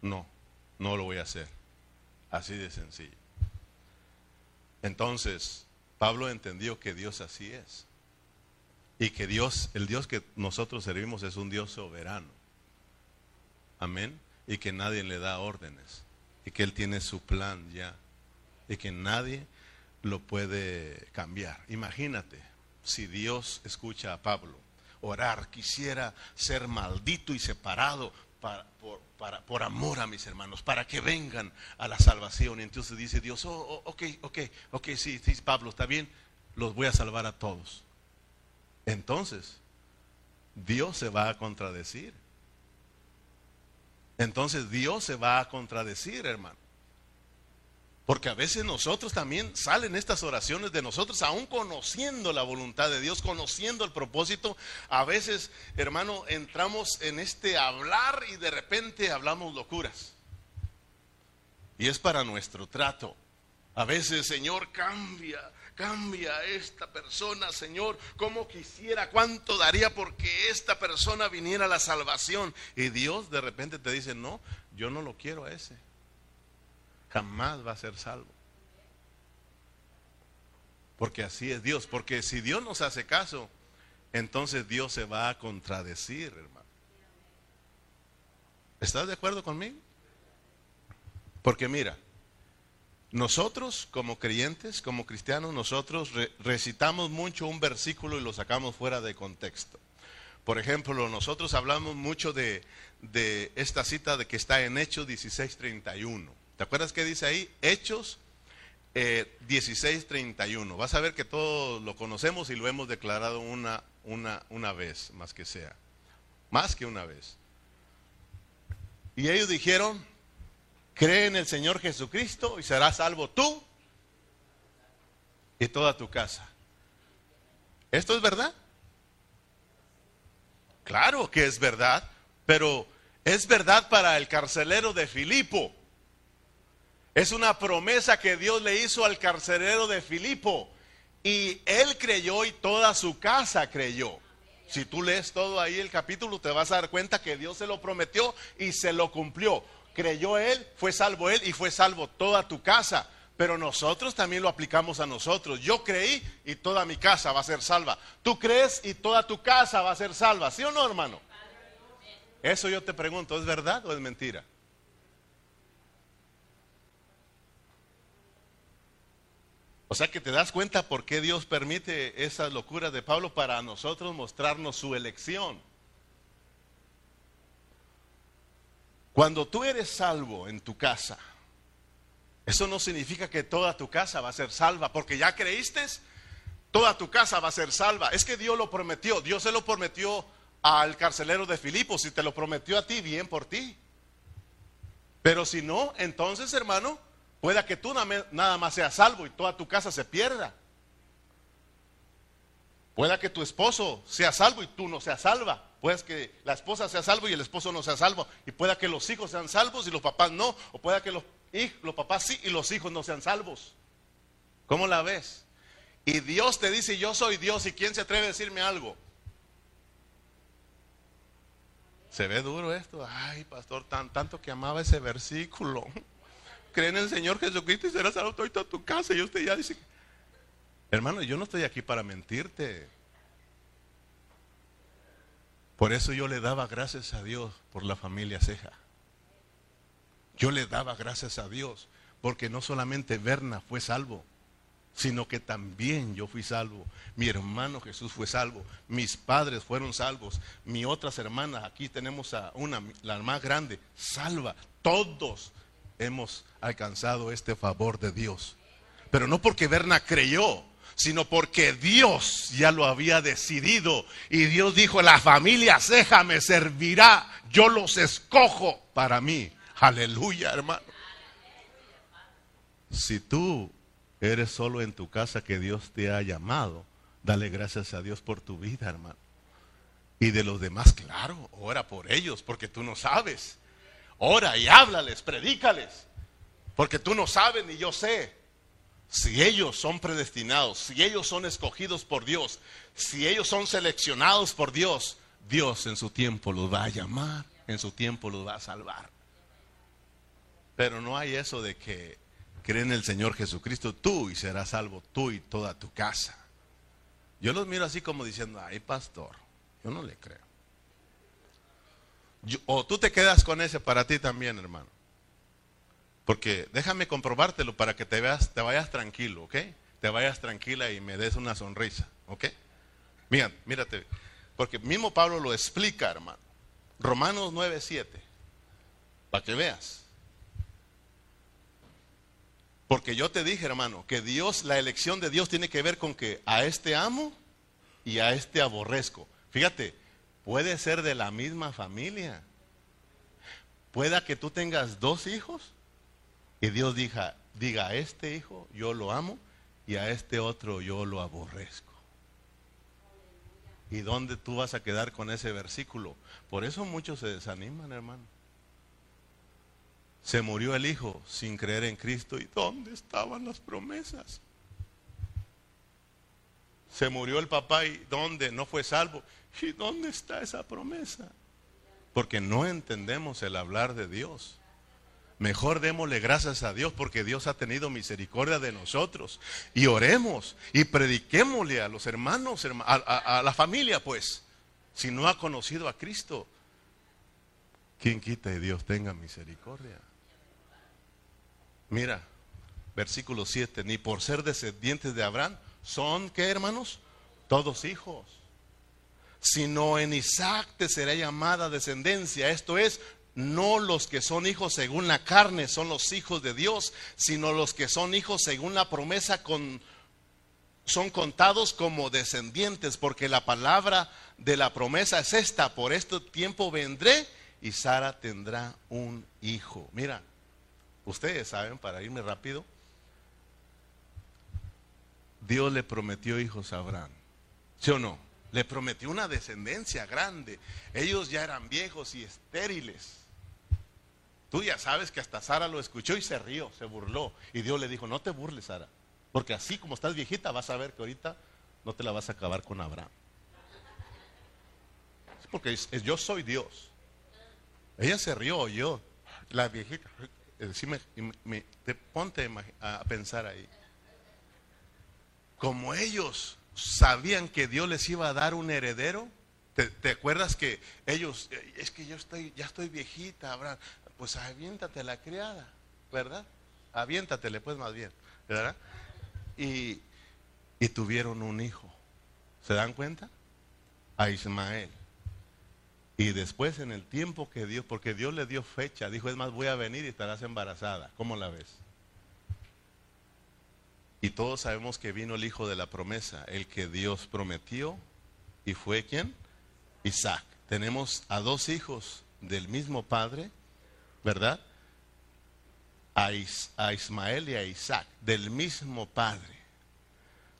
no, no lo voy a hacer. Así de sencillo. Entonces, Pablo entendió que Dios así es. Y que Dios, el Dios que nosotros servimos es un Dios soberano. Amén. Y que nadie le da órdenes. Y que Él tiene su plan ya. Y que nadie lo puede cambiar. Imagínate si Dios escucha a Pablo orar, quisiera ser maldito y separado para, por, amor a mis hermanos, para que vengan a la salvación. Y entonces dice Dios, oh, oh, ok, ok, ok, sí, sí, Pablo, está bien, los voy a salvar a todos. Entonces, Dios se va a contradecir. Entonces Dios se va a contradecir, hermano. Porque a veces nosotros también salen estas oraciones de nosotros, aún conociendo la voluntad de Dios, conociendo el propósito. A veces, hermano, entramos en este hablar y de repente hablamos locuras. Y es para nuestro trato. A veces, Señor, cambia, cambia a esta persona, Señor. Como quisiera, cuánto daría porque esta persona viniera a la salvación. Y Dios de repente te dice, no, yo no lo quiero a ese jamás va a ser salvo. Porque así es Dios. Porque si Dios nos hace caso, entonces Dios se va a contradecir, hermano. ¿Estás de acuerdo conmigo? Porque mira, nosotros como creyentes, como cristianos, nosotros recitamos mucho un versículo y lo sacamos fuera de contexto. Por ejemplo, nosotros hablamos mucho de, de esta cita de que está en Hechos 16:31. ¿Te acuerdas qué dice ahí? Hechos eh, 16:31. Vas a ver que todos lo conocemos y lo hemos declarado una, una, una vez, más que sea. Más que una vez. Y ellos dijeron, cree en el Señor Jesucristo y serás salvo tú y toda tu casa. ¿Esto es verdad? Claro que es verdad, pero es verdad para el carcelero de Filipo. Es una promesa que Dios le hizo al carcelero de Filipo. Y él creyó y toda su casa creyó. Si tú lees todo ahí el capítulo, te vas a dar cuenta que Dios se lo prometió y se lo cumplió. Creyó él, fue salvo él y fue salvo toda tu casa. Pero nosotros también lo aplicamos a nosotros. Yo creí y toda mi casa va a ser salva. Tú crees y toda tu casa va a ser salva. ¿Sí o no, hermano? Eso yo te pregunto, ¿es verdad o es mentira? O sea que te das cuenta por qué Dios permite esas locuras de Pablo para nosotros mostrarnos su elección. Cuando tú eres salvo en tu casa, eso no significa que toda tu casa va a ser salva, porque ya creíste, toda tu casa va a ser salva. Es que Dios lo prometió, Dios se lo prometió al carcelero de Filipos, si te lo prometió a ti, bien por ti. Pero si no, entonces hermano, Pueda que tú nada más seas salvo y toda tu casa se pierda. Pueda que tu esposo sea salvo y tú no seas salva. Puede que la esposa sea salvo y el esposo no sea salvo. Y pueda que los hijos sean salvos y los papás no. O pueda que los, los papás sí y los hijos no sean salvos. ¿Cómo la ves? Y Dios te dice, yo soy Dios. ¿Y quién se atreve a decirme algo? Se ve duro esto. Ay, pastor, tan, tanto que amaba ese versículo cree en el Señor Jesucristo y serás salvo toda tu casa. Y usted ya dice, hermano, yo no estoy aquí para mentirte. Por eso yo le daba gracias a Dios por la familia Ceja. Yo le daba gracias a Dios porque no solamente Berna fue salvo, sino que también yo fui salvo. Mi hermano Jesús fue salvo. Mis padres fueron salvos. Mi otras hermanas, aquí tenemos a una, la más grande, salva. Todos hemos alcanzado este favor de Dios. Pero no porque Berna creyó, sino porque Dios ya lo había decidido. Y Dios dijo, la familia ceja me servirá, yo los escojo para mí. Aleluya, hermano. Si tú eres solo en tu casa que Dios te ha llamado, dale gracias a Dios por tu vida, hermano. Y de los demás, claro, ora por ellos, porque tú no sabes. Ora y háblales, predícales, porque tú no sabes ni yo sé. Si ellos son predestinados, si ellos son escogidos por Dios, si ellos son seleccionados por Dios, Dios en su tiempo los va a llamar, en su tiempo los va a salvar. Pero no hay eso de que cree en el Señor Jesucristo tú y serás salvo tú y toda tu casa. Yo los miro así como diciendo, ay pastor, yo no le creo. O tú te quedas con ese para ti también, hermano. Porque déjame comprobártelo para que te veas, te vayas tranquilo, ¿ok? Te vayas tranquila y me des una sonrisa, ¿ok? Mira, mírate, porque mismo Pablo lo explica, hermano. Romanos 9, 7, para que veas. Porque yo te dije, hermano, que Dios, la elección de Dios tiene que ver con que a este amo y a este aborrezco. Fíjate, puede ser de la misma familia. Pueda que tú tengas dos hijos y Dios diga, diga, a este hijo yo lo amo y a este otro yo lo aborrezco. ¿Y dónde tú vas a quedar con ese versículo? Por eso muchos se desaniman, hermano. Se murió el hijo sin creer en Cristo. ¿Y dónde estaban las promesas? Se murió el papá y ¿dónde? No fue salvo. ¿Y dónde está esa promesa? Porque no entendemos el hablar de Dios. Mejor démosle gracias a Dios porque Dios ha tenido misericordia de nosotros. Y oremos y prediquémosle a los hermanos, a, la familia, pues, si no ha conocido a Cristo. ¿Quién quita y Dios tenga misericordia? Mira, versículo 7, ni por ser descendientes de Abraham, son, ¿qué hermanos? Todos hijos. Sino en Isaac te será llamada descendencia. Esto es, no los que son hijos según la carne son los hijos de Dios, sino los que son hijos según la promesa son contados como descendientes, porque la palabra de la promesa es esta, por este tiempo vendré y Sara tendrá un hijo. Mira, ustedes saben, para irme rápido, Dios le prometió hijos a Abraham, ¿sí o no? Le prometió una descendencia grande. Ellos ya eran viejos y estériles. Tú ya sabes que hasta Sara lo escuchó y se rió, se burló. Y Dios le dijo, no te burles, Sara. Porque así como estás viejita, vas a ver que ahorita no te la vas a acabar con Abraham. porque es, yo soy Dios. Ella se rió, yo, la viejita. Decime, te ponte a pensar ahí. Como ellos sabían que Dios les iba a dar un heredero, ¿Te, acuerdas que ellos, es que yo estoy, ya estoy viejita, Abraham, pues aviéntate la criada, ¿verdad? Aviéntatele pues más bien, ¿verdad? Y, y tuvieron un hijo. ¿Se dan cuenta? A Ismael. Y después en el tiempo que Dios, porque Dios le dio fecha, dijo, es más, voy a venir y estarás embarazada. ¿Cómo la ves? Y todos sabemos que vino el hijo de la promesa, el que Dios prometió, y fue quién? Isaac. Tenemos a dos hijos del mismo padre, ¿verdad? A, Ismael y a Isaac, del mismo padre.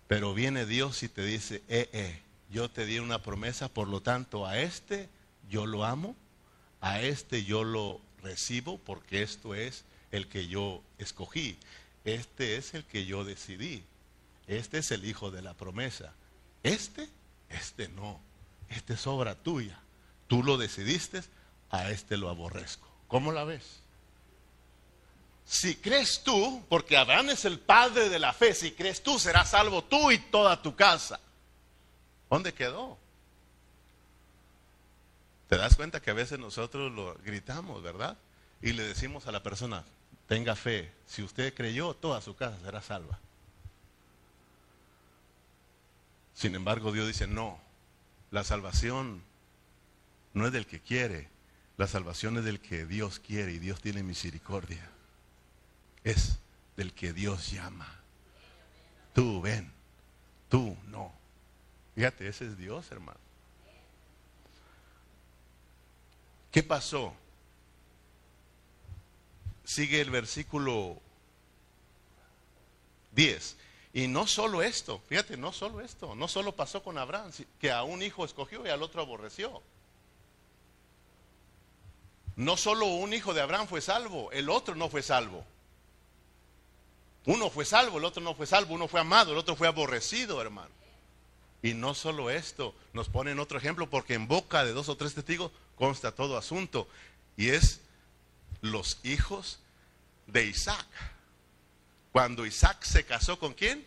Pero viene Dios y te dice, eh, eh, yo te di una promesa, por lo tanto a este yo lo amo, a este yo lo recibo, porque esto es el que yo escogí, este es el que yo decidí, este es el hijo de la promesa, este, este no, este es obra tuya, tú lo decidiste, a este lo aborrezco. ¿Cómo la ves? Si crees tú, porque Abraham es el padre de la fe, si crees tú, serás salvo tú y toda tu casa. ¿Dónde quedó? ¿Te das cuenta que a veces nosotros lo gritamos, verdad? Y le decimos a la persona, tenga fe, si usted creyó, toda su casa será salva. Sin embargo, Dios dice, no, la salvación no es del que quiere, la salvación es del que Dios quiere y Dios tiene misericordia. Es del que Dios llama. Tú ven, tú no. Fíjate, ese es Dios, hermano. ¿Qué pasó? Sigue el versículo 10. Y no solo esto, fíjate, no solo esto, no solo pasó con Abraham, que a un hijo escogió y al otro aborreció. No solo un hijo de Abraham fue salvo, el otro no fue salvo. Uno fue salvo, el otro no fue salvo, uno fue amado, el otro fue aborrecido, hermano. Y no solo esto, nos ponen otro ejemplo porque en boca de dos o tres testigos consta todo asunto. Y es los hijos de Isaac. Cuando Isaac se casó con quién?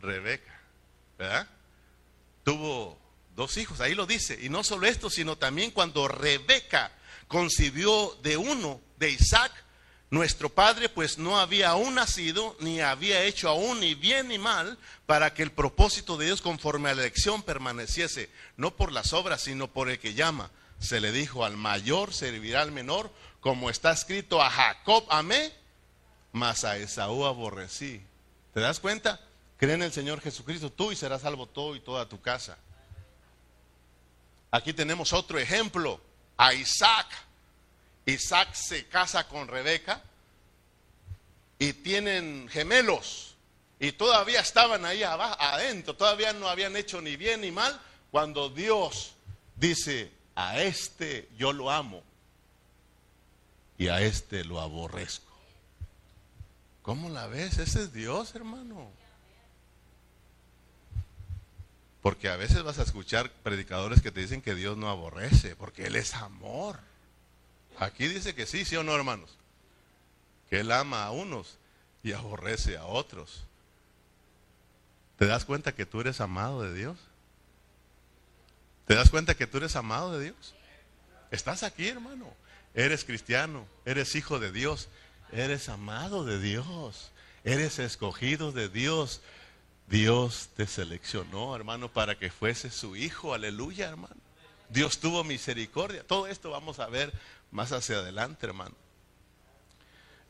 Rebeca, ¿verdad? Tuvo dos hijos, ahí lo dice. Y no solo esto, sino también cuando Rebeca concibió de uno, de Isaac, nuestro padre pues no había aún nacido, ni había hecho aún ni bien ni mal, para que el propósito de Dios conforme a la elección permaneciese, no por las obras, sino por el que llama. Se le dijo, al mayor servirá al menor, como está escrito, a Jacob amé, mas a Esaú aborrecí. ¿Te das cuenta? Cree en el Señor Jesucristo tú y serás salvo todo y toda tu casa. Aquí tenemos otro ejemplo, a Isaac. Isaac se casa con Rebeca y tienen gemelos y todavía estaban ahí abajo, adentro, todavía no habían hecho ni bien ni mal cuando Dios dice, a este yo lo amo y a este lo aborrezco. ¿Cómo la ves? Ese es Dios, hermano. Porque a veces vas a escuchar predicadores que te dicen que Dios no aborrece, porque Él es amor. Aquí dice que sí, sí o no, hermanos. Que Él ama a unos y aborrece a otros. ¿Te das cuenta que tú eres amado de Dios? ¿Te das cuenta que tú eres amado de Dios? Estás aquí, hermano. Eres cristiano, eres hijo de Dios, eres amado de Dios, eres escogido de Dios. Dios te seleccionó, hermano, para que fuese su hijo. Aleluya, hermano. Dios tuvo misericordia. Todo esto vamos a ver más hacia adelante, hermano.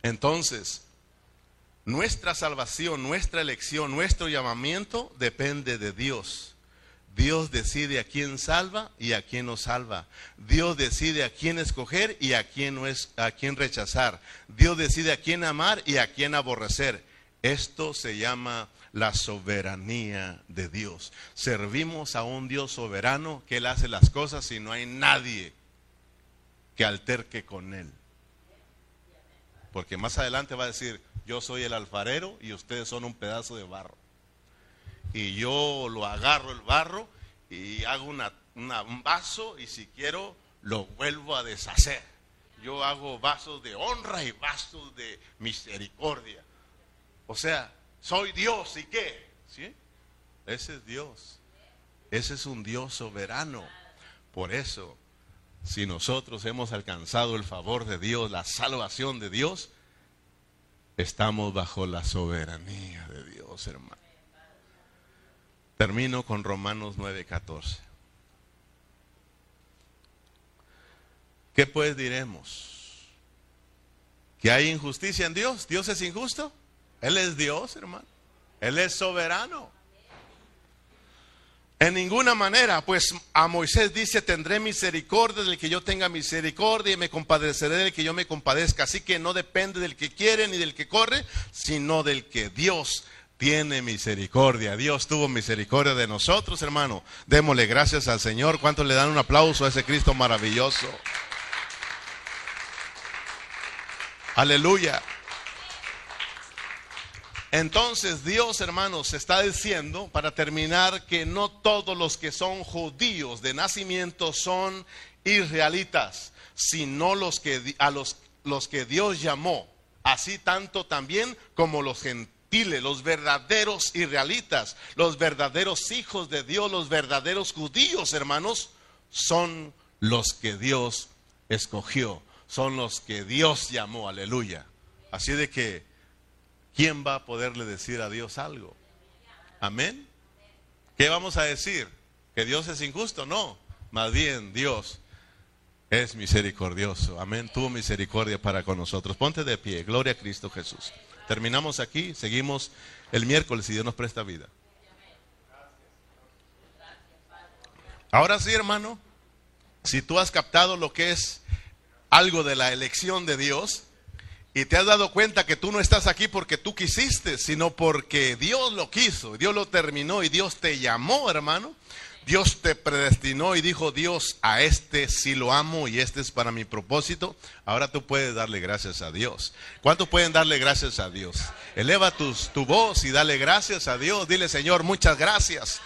Entonces, nuestra salvación, nuestra elección, nuestro llamamiento depende de Dios. Dios decide a quién salva y a quién no salva. Dios decide a quién escoger y a quién, no es, a quién rechazar. Dios decide a quién amar y a quién aborrecer. Esto se llama la soberanía de Dios. Servimos a un Dios soberano que Él hace las cosas y no hay nadie que alterque con Él. Porque más adelante va a decir, yo soy el alfarero y ustedes son un pedazo de barro y yo lo agarro el barro y hago un vaso y si quiero lo vuelvo a deshacer. Yo hago vasos de honra y vasos de misericordia. O sea, soy Dios y qué? ¿Sí? Ese es Dios. Ese es un Dios soberano. Por eso, si nosotros hemos alcanzado el favor de Dios, la salvación de Dios, estamos bajo la soberanía de Dios, hermano. Termino con Romanos 9:14. ¿Qué pues diremos? ¿Que hay injusticia en Dios? ¿Dios es injusto? Él es Dios, hermano. Él es soberano. En ninguna manera, pues a Moisés dice, tendré misericordia del que yo tenga misericordia y me compadeceré del que yo me compadezca. Así que no depende del que quiere ni del que corre, sino del que Dios tiene misericordia. Dios tuvo misericordia de nosotros, hermano. Démosle gracias al Señor. ¿Cuántos le dan un aplauso a ese Cristo maravilloso? Aleluya. Entonces Dios, hermanos, está diciendo, para terminar, que no todos los que son judíos de nacimiento son israelitas, sino los que, a los, los que Dios llamó, así tanto también como los gentiles los verdaderos israelitas, los verdaderos hijos de Dios, los verdaderos judíos, hermanos, son los que Dios escogió, son los que Dios llamó, aleluya. Así de que, ¿quién va a poderle decir a Dios algo? Amén. ¿Qué vamos a decir? ¿Que Dios es injusto? No, más bien Dios es misericordioso. Amén. Tuvo misericordia para con nosotros. Ponte de pie. Gloria a Cristo Jesús. Terminamos aquí, seguimos el miércoles si Dios nos presta vida. Ahora sí, hermano, si tú has captado lo que es algo de la elección de Dios Y te has dado cuenta que tú no estás aquí porque tú quisiste, sino porque Dios lo quiso, Dios lo terminó y Dios te llamó, hermano. Dios te predestinó y dijo, Dios, a este sí lo amo y este es para mi propósito. Ahora tú puedes darle gracias a Dios. ¿Cuántos pueden darle gracias a Dios? Eleva tu voz y dale gracias a Dios. Dile, Señor, muchas gracias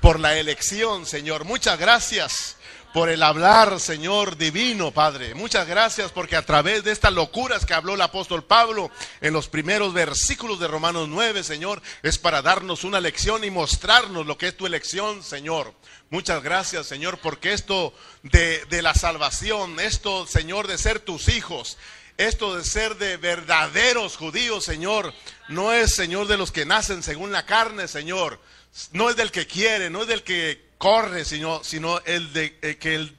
por la elección, Señor. Muchas gracias por el hablar, Señor divino, Padre. Muchas gracias porque a través de estas locuras que habló el apóstol Pablo en los primeros versículos de Romanos 9, Señor, es para darnos una lección y mostrarnos lo que es tu elección, Señor. Muchas gracias, Señor, porque esto de, de la salvación, esto, Señor, de ser tus hijos, esto de ser de verdaderos judíos, Señor, no es, Señor, de los que nacen según la carne, Señor. No es del que quiere, no es del que corre, sino, sino el de eh, que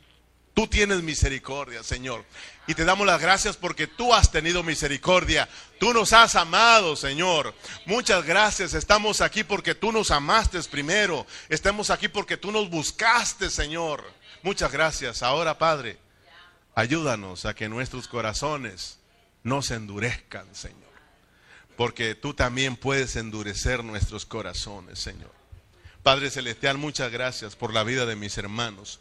tú tienes misericordia, Señor. Y te damos las gracias porque tú has tenido misericordia. Tú nos has amado, Señor. Muchas gracias. Estamos aquí porque tú nos amaste primero. Estamos aquí porque tú nos buscaste, Señor. Muchas gracias. Ahora, Padre, ayúdanos a que nuestros corazones no se endurezcan, Señor. Porque tú también puedes endurecer nuestros corazones, Señor. Padre Celestial, muchas gracias por la vida de mis hermanos.